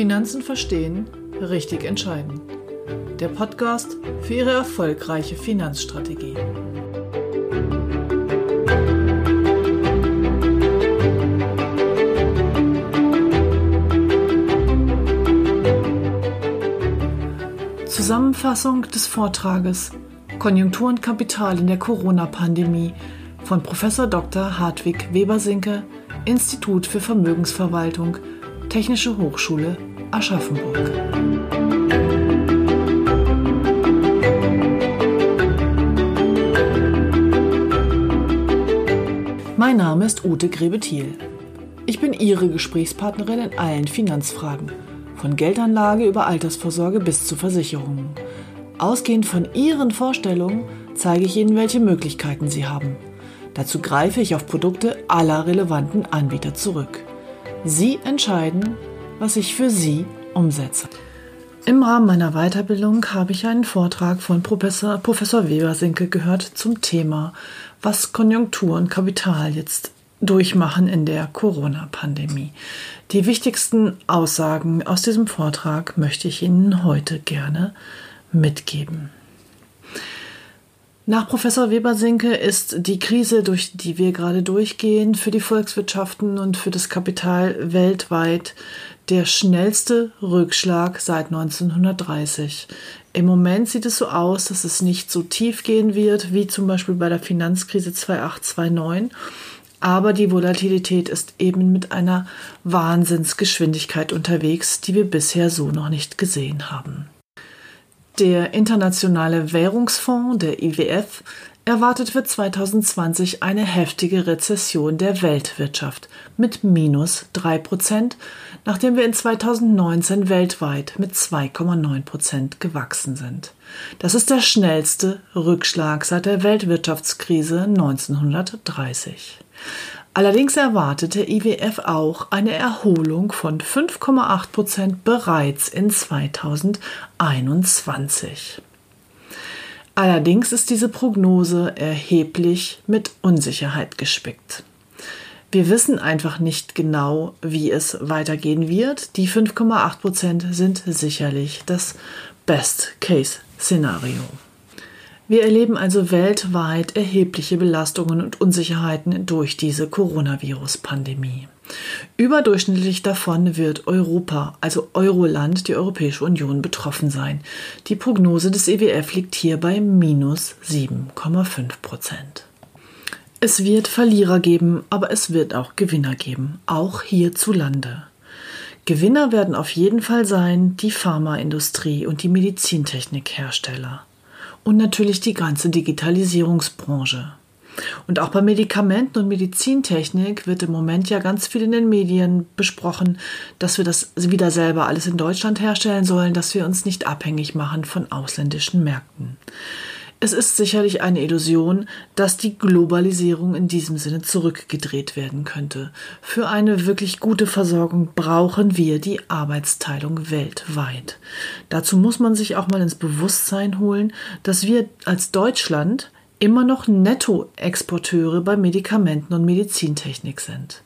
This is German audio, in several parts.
Finanzen verstehen, richtig entscheiden. Der Podcast für Ihre erfolgreiche Finanzstrategie. Zusammenfassung des Vortrages Konjunktur und Kapital in der Corona-Pandemie von Prof. Dr. Hartwig Webersinke, Institut für Vermögensverwaltung, Technische Hochschule Aschaffenburg. Mein Name ist Ute Grebethiel. Ich bin Ihre Gesprächspartnerin in allen Finanzfragen, von Geldanlage über Altersvorsorge bis zu Versicherungen. Ausgehend von Ihren Vorstellungen zeige ich Ihnen, welche Möglichkeiten Sie haben. Dazu greife ich auf Produkte aller relevanten Anbieter zurück. Sie entscheiden, was ich für Sie umsetze. Im Rahmen meiner Weiterbildung habe ich einen Vortrag von Professor, Professor Weber-Sinke gehört zum Thema, was Konjunktur und Kapital jetzt durchmachen in der Corona-Pandemie. Die wichtigsten Aussagen aus diesem Vortrag möchte ich Ihnen heute gerne mitgeben. Nach Professor Weber-Sinke ist die Krise, durch die wir gerade durchgehen, für die Volkswirtschaften und für das Kapital weltweit der schnellste Rückschlag seit 1930. Im Moment sieht es so aus, dass es nicht so tief gehen wird wie zum Beispiel bei der Finanzkrise 2829. Aber die Volatilität ist eben mit einer Wahnsinnsgeschwindigkeit unterwegs, die wir bisher so noch nicht gesehen haben. Der Internationale Währungsfonds, der IWF, erwartet für 2020 eine heftige Rezession der Weltwirtschaft mit minus 3 Prozent, nachdem wir in 2019 weltweit mit 2,9 Prozent gewachsen sind. Das ist der schnellste Rückschlag seit der Weltwirtschaftskrise 1930. Allerdings erwartete IWF auch eine Erholung von 5,8 Prozent bereits in 2021. Allerdings ist diese Prognose erheblich mit Unsicherheit gespickt. Wir wissen einfach nicht genau, wie es weitergehen wird. Die 5,8 Prozent sind sicherlich das Best-Case-Szenario. Wir erleben also weltweit erhebliche Belastungen und Unsicherheiten durch diese Coronavirus-Pandemie. Überdurchschnittlich davon wird Europa, also Euroland, die Europäische Union, betroffen sein. Die Prognose des EWF liegt hier bei minus 7,5 Prozent. Es wird Verlierer geben, aber es wird auch Gewinner geben, auch hierzulande. Gewinner werden auf jeden Fall sein die Pharmaindustrie und die Medizintechnikhersteller und natürlich die ganze Digitalisierungsbranche. Und auch bei Medikamenten und Medizintechnik wird im Moment ja ganz viel in den Medien besprochen, dass wir das wieder selber alles in Deutschland herstellen sollen, dass wir uns nicht abhängig machen von ausländischen Märkten. Es ist sicherlich eine Illusion, dass die Globalisierung in diesem Sinne zurückgedreht werden könnte. Für eine wirklich gute Versorgung brauchen wir die Arbeitsteilung weltweit. Dazu muss man sich auch mal ins Bewusstsein holen, dass wir als Deutschland immer noch Nettoexporteure bei Medikamenten und Medizintechnik sind.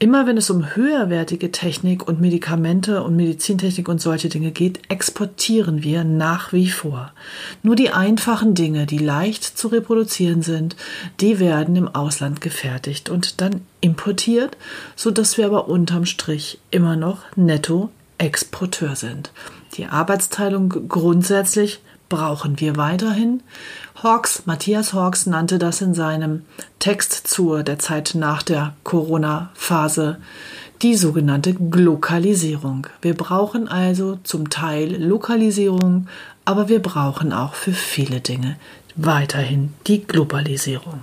Immer wenn es um höherwertige Technik und Medikamente und Medizintechnik und solche Dinge geht, exportieren wir nach wie vor. Nur die einfachen Dinge, die leicht zu reproduzieren sind, die werden im Ausland gefertigt und dann importiert, so dass wir aber unterm Strich immer noch Nettoexporteur sind. Die Arbeitsteilung grundsätzlich brauchen wir weiterhin. Hawks, Matthias Hawks nannte das in seinem Text zur der Zeit nach der Corona-Phase die sogenannte Glokalisierung. Wir brauchen also zum Teil Lokalisierung, aber wir brauchen auch für viele Dinge weiterhin die Globalisierung.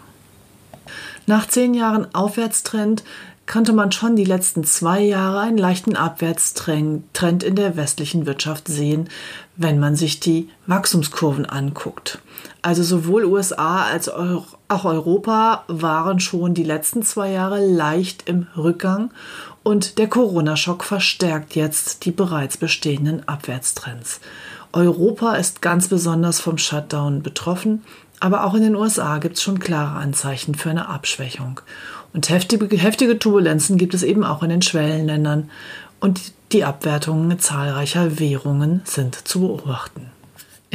Nach zehn Jahren Aufwärtstrend konnte man schon die letzten zwei Jahre einen leichten Abwärtstrend in der westlichen Wirtschaft sehen, wenn man sich die Wachstumskurven anguckt. Also sowohl USA als auch Europa waren schon die letzten zwei Jahre leicht im Rückgang und der Corona-Schock verstärkt jetzt die bereits bestehenden Abwärtstrends. Europa ist ganz besonders vom Shutdown betroffen, aber auch in den USA gibt es schon klare Anzeichen für eine Abschwächung. Und heftige, heftige Turbulenzen gibt es eben auch in den Schwellenländern und die Abwertungen zahlreicher Währungen sind zu beobachten.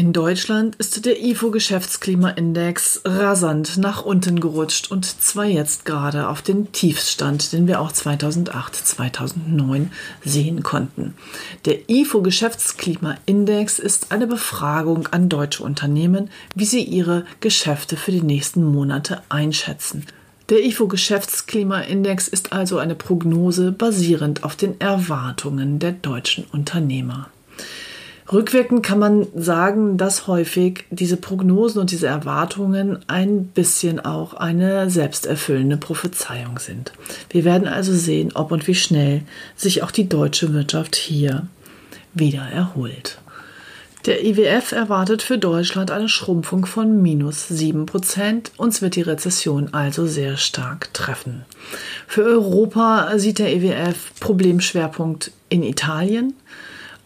In Deutschland ist der IFO-Geschäftsklimaindex rasant nach unten gerutscht und zwar jetzt gerade auf den Tiefstand, den wir auch 2008, 2009 sehen konnten. Der IFO-Geschäftsklimaindex ist eine Befragung an deutsche Unternehmen, wie sie ihre Geschäfte für die nächsten Monate einschätzen. Der IFO-Geschäftsklimaindex ist also eine Prognose basierend auf den Erwartungen der deutschen Unternehmer. Rückwirkend kann man sagen, dass häufig diese Prognosen und diese Erwartungen ein bisschen auch eine selbsterfüllende Prophezeiung sind. Wir werden also sehen, ob und wie schnell sich auch die deutsche Wirtschaft hier wieder erholt. Der IWF erwartet für Deutschland eine Schrumpfung von minus 7%. Uns wird die Rezession also sehr stark treffen. Für Europa sieht der IWF Problemschwerpunkt in Italien.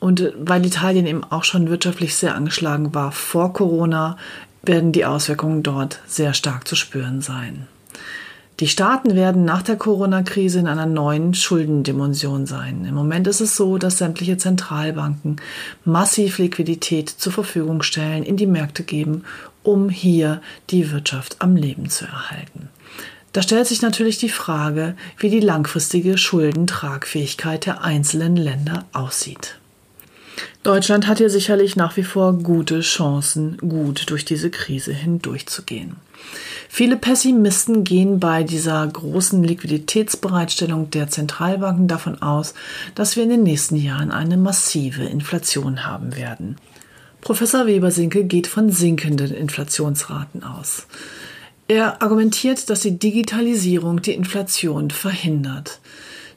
Und weil Italien eben auch schon wirtschaftlich sehr angeschlagen war vor Corona, werden die Auswirkungen dort sehr stark zu spüren sein. Die Staaten werden nach der Corona-Krise in einer neuen Schuldendimension sein. Im Moment ist es so, dass sämtliche Zentralbanken massiv Liquidität zur Verfügung stellen, in die Märkte geben, um hier die Wirtschaft am Leben zu erhalten. Da stellt sich natürlich die Frage, wie die langfristige Schuldentragfähigkeit der einzelnen Länder aussieht. Deutschland hat hier sicherlich nach wie vor gute Chancen, gut durch diese Krise hindurchzugehen. Viele Pessimisten gehen bei dieser großen Liquiditätsbereitstellung der Zentralbanken davon aus, dass wir in den nächsten Jahren eine massive Inflation haben werden. Professor Weber-Sinke geht von sinkenden Inflationsraten aus. Er argumentiert, dass die Digitalisierung die Inflation verhindert.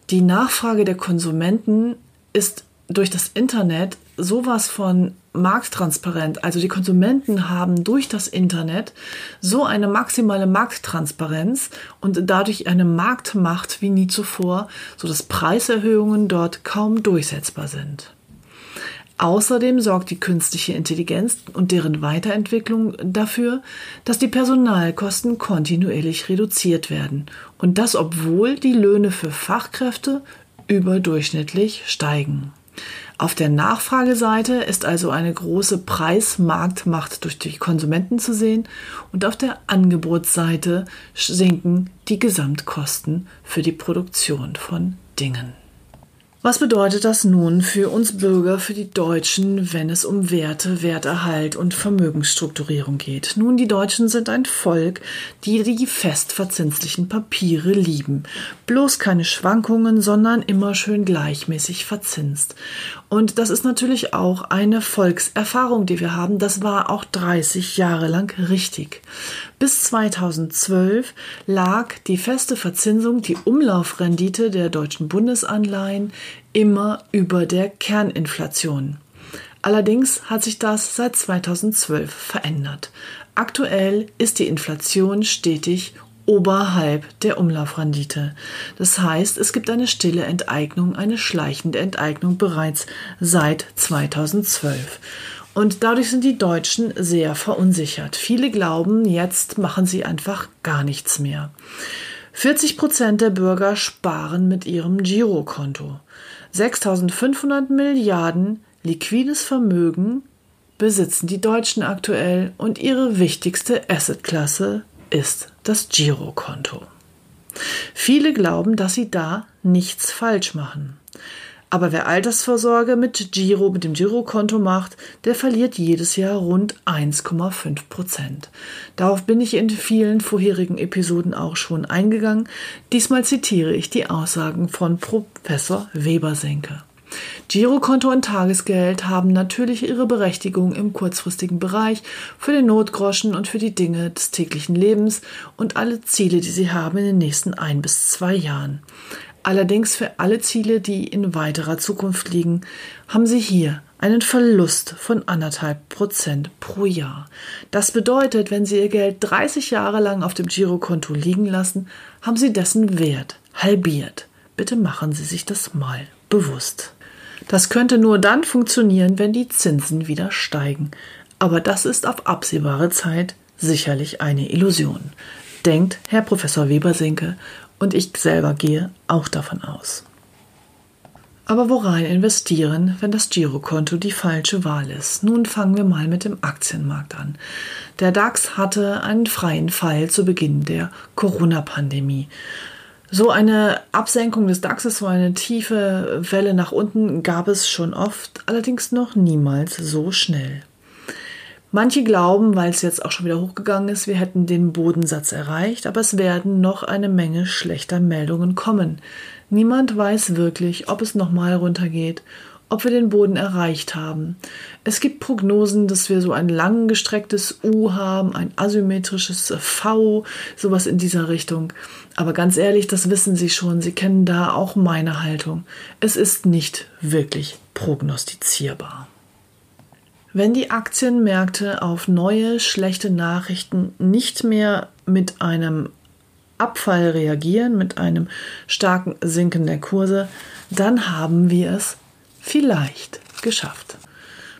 Die Nachfrage der Konsumenten ist durch das Internet sowas von markttransparent. Also die Konsumenten haben durch das Internet so eine maximale Markttransparenz und dadurch eine Marktmacht wie nie zuvor, sodass Preiserhöhungen dort kaum durchsetzbar sind. Außerdem sorgt die künstliche Intelligenz und deren Weiterentwicklung dafür, dass die Personalkosten kontinuierlich reduziert werden. Und das, obwohl die Löhne für Fachkräfte überdurchschnittlich steigen. Auf der Nachfrageseite ist also eine große Preismarktmacht durch die Konsumenten zu sehen und auf der Angebotsseite sinken die Gesamtkosten für die Produktion von Dingen. Was bedeutet das nun für uns Bürger, für die Deutschen, wenn es um Werte, Werterhalt und Vermögensstrukturierung geht? Nun, die Deutschen sind ein Volk, die die festverzinslichen Papiere lieben. Bloß keine Schwankungen, sondern immer schön gleichmäßig verzinst. Und das ist natürlich auch eine Volkserfahrung, die wir haben. Das war auch 30 Jahre lang richtig. Bis 2012 lag die feste Verzinsung, die Umlaufrendite der deutschen Bundesanleihen immer über der Kerninflation. Allerdings hat sich das seit 2012 verändert. Aktuell ist die Inflation stetig oberhalb der Umlaufrendite. Das heißt, es gibt eine stille Enteignung, eine schleichende Enteignung bereits seit 2012. Und dadurch sind die Deutschen sehr verunsichert. Viele glauben, jetzt machen sie einfach gar nichts mehr. 40 Prozent der Bürger sparen mit ihrem Girokonto. 6500 Milliarden liquides Vermögen besitzen die Deutschen aktuell und ihre wichtigste Assetklasse ist das Girokonto. Viele glauben, dass sie da nichts falsch machen. Aber wer Altersvorsorge mit Giro, mit dem Girokonto macht, der verliert jedes Jahr rund 1,5 Prozent. Darauf bin ich in vielen vorherigen Episoden auch schon eingegangen. Diesmal zitiere ich die Aussagen von Professor Webersenke. Girokonto und Tagesgeld haben natürlich ihre Berechtigung im kurzfristigen Bereich für den Notgroschen und für die Dinge des täglichen Lebens und alle Ziele, die sie haben in den nächsten ein bis zwei Jahren. Allerdings für alle Ziele, die in weiterer Zukunft liegen, haben Sie hier einen Verlust von anderthalb Prozent pro Jahr. Das bedeutet, wenn Sie Ihr Geld 30 Jahre lang auf dem Girokonto liegen lassen, haben Sie dessen Wert halbiert. Bitte machen Sie sich das mal bewusst. Das könnte nur dann funktionieren, wenn die Zinsen wieder steigen. Aber das ist auf absehbare Zeit sicherlich eine Illusion, denkt Herr Professor Webersinke und ich selber gehe auch davon aus. Aber worein investieren, wenn das Girokonto die falsche Wahl ist? Nun fangen wir mal mit dem Aktienmarkt an. Der DAX hatte einen freien Fall zu Beginn der Corona-Pandemie. So eine Absenkung des DAXes, so eine tiefe Welle nach unten gab es schon oft, allerdings noch niemals so schnell. Manche glauben, weil es jetzt auch schon wieder hochgegangen ist, wir hätten den Bodensatz erreicht, aber es werden noch eine Menge schlechter Meldungen kommen. Niemand weiß wirklich, ob es nochmal runtergeht, ob wir den Boden erreicht haben. Es gibt Prognosen, dass wir so ein langgestrecktes U haben, ein asymmetrisches V, sowas in dieser Richtung. Aber ganz ehrlich, das wissen Sie schon, Sie kennen da auch meine Haltung. Es ist nicht wirklich prognostizierbar. Wenn die Aktienmärkte auf neue schlechte Nachrichten nicht mehr mit einem Abfall reagieren, mit einem starken Sinken der Kurse, dann haben wir es vielleicht geschafft.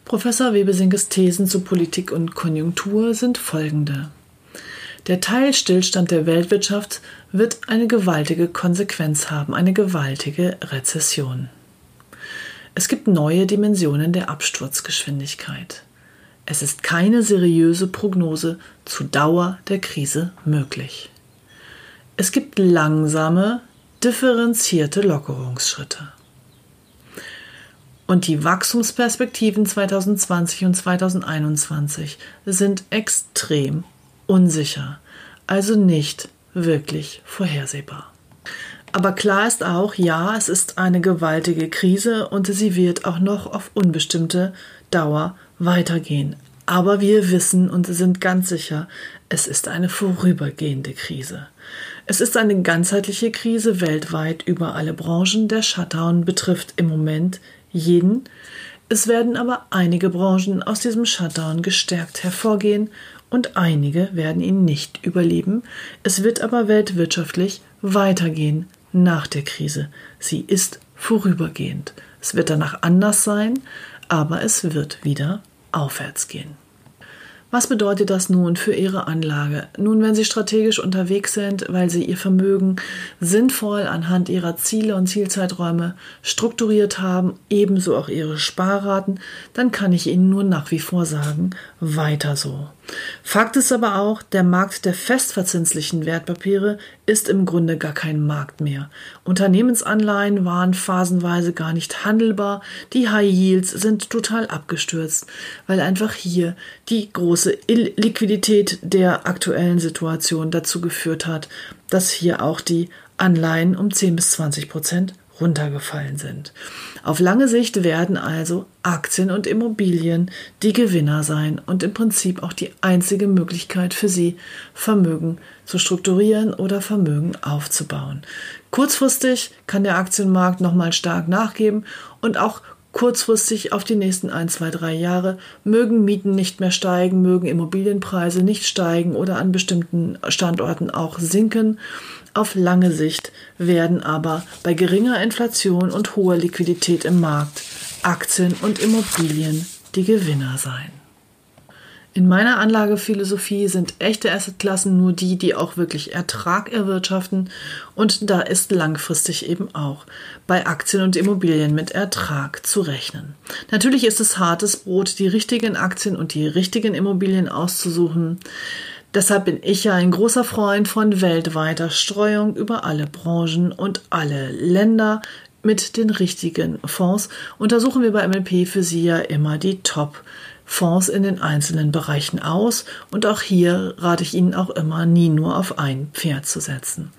Professor Webesinkes Thesen zu Politik und Konjunktur sind folgende. Der Teilstillstand der Weltwirtschaft wird eine gewaltige Konsequenz haben, eine gewaltige Rezession. Es gibt neue Dimensionen der Absturzgeschwindigkeit. Es ist keine seriöse Prognose zu Dauer der Krise möglich. Es gibt langsame, differenzierte Lockerungsschritte. Und die Wachstumsperspektiven 2020 und 2021 sind extrem unsicher, also nicht wirklich vorhersehbar. Aber klar ist auch, ja, es ist eine gewaltige Krise und sie wird auch noch auf unbestimmte Dauer weitergehen. Aber wir wissen und sind ganz sicher, es ist eine vorübergehende Krise. Es ist eine ganzheitliche Krise weltweit über alle Branchen. Der Shutdown betrifft im Moment jeden. Es werden aber einige Branchen aus diesem Shutdown gestärkt hervorgehen und einige werden ihn nicht überleben. Es wird aber weltwirtschaftlich weitergehen nach der Krise. Sie ist vorübergehend. Es wird danach anders sein, aber es wird wieder aufwärts gehen. Was bedeutet das nun für Ihre Anlage? Nun, wenn Sie strategisch unterwegs sind, weil Sie Ihr Vermögen sinnvoll anhand Ihrer Ziele und Zielzeiträume strukturiert haben, ebenso auch Ihre Sparraten, dann kann ich Ihnen nur nach wie vor sagen, weiter so. Fakt ist aber auch, der Markt der festverzinslichen Wertpapiere ist im Grunde gar kein Markt mehr. Unternehmensanleihen waren phasenweise gar nicht handelbar, die High Yields sind total abgestürzt, weil einfach hier die große Liquidität der aktuellen Situation dazu geführt hat, dass hier auch die Anleihen um 10 bis 20 Prozent runtergefallen sind. Auf lange Sicht werden also Aktien und Immobilien die Gewinner sein und im Prinzip auch die einzige Möglichkeit für sie, Vermögen zu strukturieren oder Vermögen aufzubauen. Kurzfristig kann der Aktienmarkt nochmal stark nachgeben und auch kurzfristig auf die nächsten ein, zwei, drei Jahre mögen Mieten nicht mehr steigen, mögen Immobilienpreise nicht steigen oder an bestimmten Standorten auch sinken. Auf lange Sicht werden aber bei geringer Inflation und hoher Liquidität im Markt Aktien und Immobilien die Gewinner sein. In meiner Anlagephilosophie sind echte Assetklassen nur die, die auch wirklich Ertrag erwirtschaften und da ist langfristig eben auch bei Aktien und Immobilien mit Ertrag zu rechnen. Natürlich ist es hartes Brot, die richtigen Aktien und die richtigen Immobilien auszusuchen. Deshalb bin ich ja ein großer Freund von weltweiter Streuung über alle Branchen und alle Länder mit den richtigen Fonds. Untersuchen wir bei MLP für Sie ja immer die Top Fonds in den einzelnen Bereichen aus und auch hier rate ich Ihnen auch immer, nie nur auf ein Pferd zu setzen.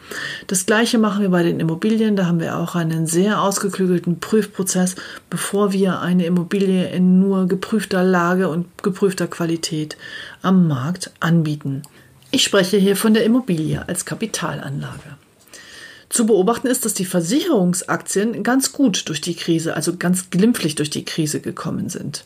Das gleiche machen wir bei den Immobilien, da haben wir auch einen sehr ausgeklügelten Prüfprozess, bevor wir eine Immobilie in nur geprüfter Lage und geprüfter Qualität am Markt anbieten. Ich spreche hier von der Immobilie als Kapitalanlage. Zu beobachten ist, dass die Versicherungsaktien ganz gut durch die Krise, also ganz glimpflich durch die Krise gekommen sind.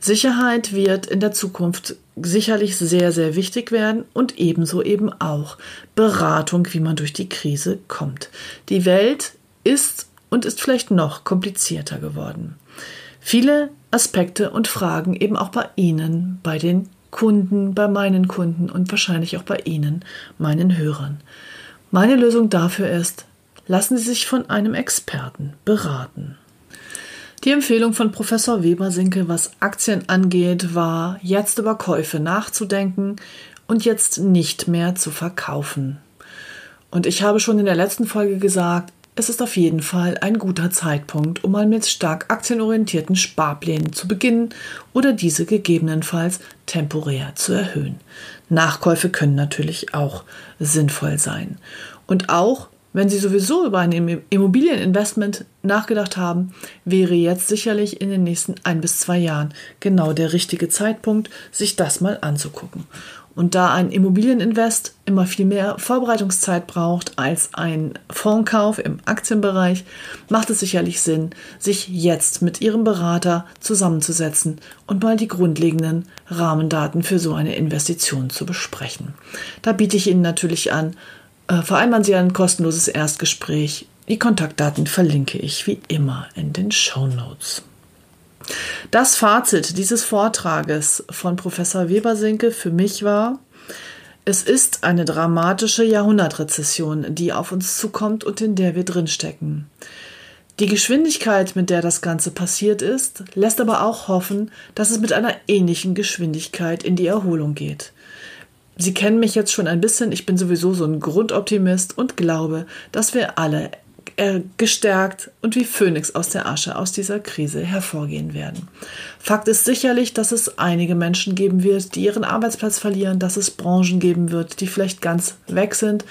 Sicherheit wird in der Zukunft sicherlich sehr, sehr wichtig werden und ebenso eben auch Beratung, wie man durch die Krise kommt. Die Welt ist und ist vielleicht noch komplizierter geworden. viele Aspekte und Fragen eben auch bei Ihnen, bei den Kunden, bei meinen Kunden und wahrscheinlich auch bei Ihnen, meinen Hörern. Meine Lösung dafür ist, lassen Sie sich von einem Experten beraten. Die Empfehlung von Professor Weber-Sinke, was Aktien angeht, war, jetzt über Käufe nachzudenken und jetzt nicht mehr zu verkaufen. Und ich habe schon in der letzten Folge gesagt, es ist auf jeden Fall ein guter Zeitpunkt, um mal mit stark aktienorientierten Sparplänen zu beginnen oder diese gegebenenfalls temporär zu erhöhen. Nachkäufe können natürlich auch sinnvoll sein. Und auch wenn Sie sowieso über ein Immobilieninvestment nachgedacht haben, wäre jetzt sicherlich in den nächsten ein bis zwei Jahren genau der richtige Zeitpunkt, sich das mal anzugucken. Und da ein Immobilieninvest immer viel mehr Vorbereitungszeit braucht als ein Fondskauf im Aktienbereich, macht es sicherlich Sinn, sich jetzt mit Ihrem Berater zusammenzusetzen und mal die grundlegenden Rahmendaten für so eine Investition zu besprechen. Da biete ich Ihnen natürlich an, äh, vereinbaren Sie ein kostenloses Erstgespräch. Die Kontaktdaten verlinke ich wie immer in den Show Notes. Das Fazit dieses Vortrages von Professor Webersinke für mich war, es ist eine dramatische Jahrhundertrezession, die auf uns zukommt und in der wir drinstecken. Die Geschwindigkeit, mit der das Ganze passiert ist, lässt aber auch hoffen, dass es mit einer ähnlichen Geschwindigkeit in die Erholung geht. Sie kennen mich jetzt schon ein bisschen, ich bin sowieso so ein Grundoptimist und glaube, dass wir alle äh, gestärkt und wie Phönix aus der Asche aus dieser Krise hervorgehen werden. Fakt ist sicherlich, dass es einige Menschen geben wird, die ihren Arbeitsplatz verlieren, dass es Branchen geben wird, die vielleicht ganz weg sind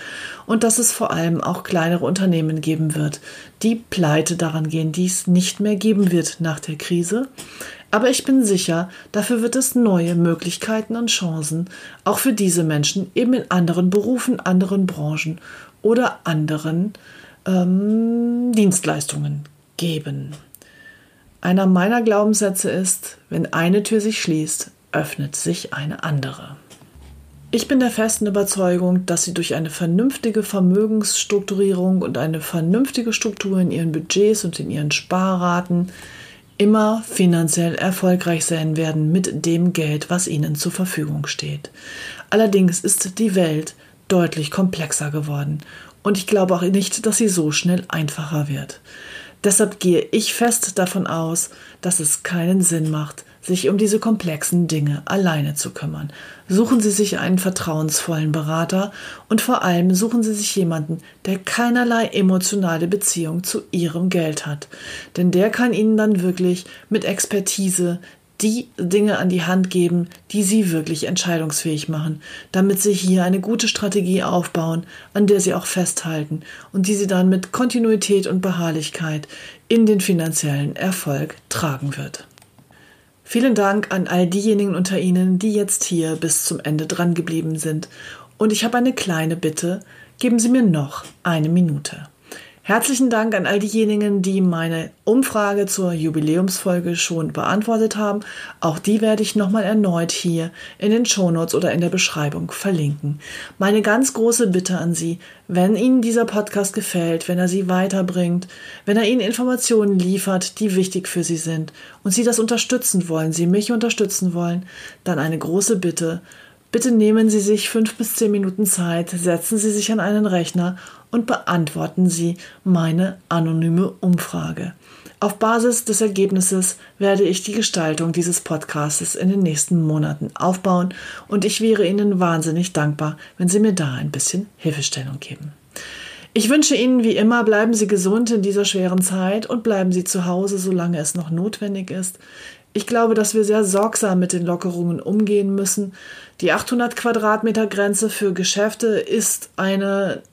und dass es vor allem auch kleinere Unternehmen geben wird, die pleite daran gehen, die es nicht mehr geben wird nach der Krise. Aber ich bin sicher, dafür wird es neue Möglichkeiten und Chancen, auch für diese Menschen eben in anderen Berufen, anderen Branchen oder anderen ähm, Dienstleistungen geben. Einer meiner Glaubenssätze ist, wenn eine Tür sich schließt, öffnet sich eine andere. Ich bin der festen Überzeugung, dass Sie durch eine vernünftige Vermögensstrukturierung und eine vernünftige Struktur in Ihren Budgets und in Ihren Sparraten immer finanziell erfolgreich sein werden mit dem Geld, was Ihnen zur Verfügung steht. Allerdings ist die Welt deutlich komplexer geworden und ich glaube auch nicht, dass sie so schnell einfacher wird. Deshalb gehe ich fest davon aus, dass es keinen Sinn macht, sich um diese komplexen Dinge alleine zu kümmern. Suchen Sie sich einen vertrauensvollen Berater und vor allem suchen Sie sich jemanden, der keinerlei emotionale Beziehung zu Ihrem Geld hat. Denn der kann Ihnen dann wirklich mit Expertise die Dinge an die Hand geben, die sie wirklich entscheidungsfähig machen, damit sie hier eine gute Strategie aufbauen, an der sie auch festhalten und die sie dann mit Kontinuität und Beharrlichkeit in den finanziellen Erfolg tragen wird. Vielen Dank an all diejenigen unter Ihnen, die jetzt hier bis zum Ende dran geblieben sind. Und ich habe eine kleine Bitte. Geben Sie mir noch eine Minute. Herzlichen Dank an all diejenigen, die meine Umfrage zur Jubiläumsfolge schon beantwortet haben. Auch die werde ich nochmal erneut hier in den Shownotes oder in der Beschreibung verlinken. Meine ganz große Bitte an Sie, wenn Ihnen dieser Podcast gefällt, wenn er Sie weiterbringt, wenn er Ihnen Informationen liefert, die wichtig für Sie sind und Sie das unterstützen wollen, Sie mich unterstützen wollen, dann eine große Bitte. Bitte nehmen Sie sich fünf bis zehn Minuten Zeit, setzen Sie sich an einen Rechner und beantworten Sie meine anonyme Umfrage. Auf Basis des Ergebnisses werde ich die Gestaltung dieses Podcasts in den nächsten Monaten aufbauen und ich wäre Ihnen wahnsinnig dankbar, wenn Sie mir da ein bisschen Hilfestellung geben. Ich wünsche Ihnen wie immer, bleiben Sie gesund in dieser schweren Zeit und bleiben Sie zu Hause, solange es noch notwendig ist. Ich glaube, dass wir sehr sorgsam mit den Lockerungen umgehen müssen. Die 800 Quadratmeter Grenze für Geschäfte ist eine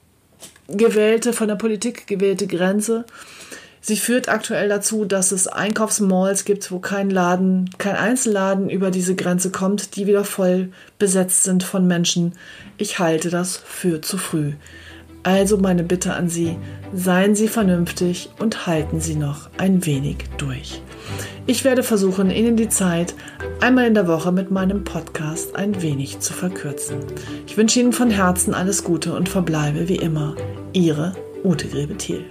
gewählte, von der Politik gewählte Grenze. Sie führt aktuell dazu, dass es Einkaufsmalls gibt, wo kein Laden, kein Einzelladen über diese Grenze kommt, die wieder voll besetzt sind von Menschen. Ich halte das für zu früh. Also meine Bitte an Sie, seien Sie vernünftig und halten Sie noch ein wenig durch. Ich werde versuchen, Ihnen die Zeit einmal in der Woche mit meinem Podcast ein wenig zu verkürzen. Ich wünsche Ihnen von Herzen alles Gute und verbleibe wie immer Ihre Ute Grebethiel.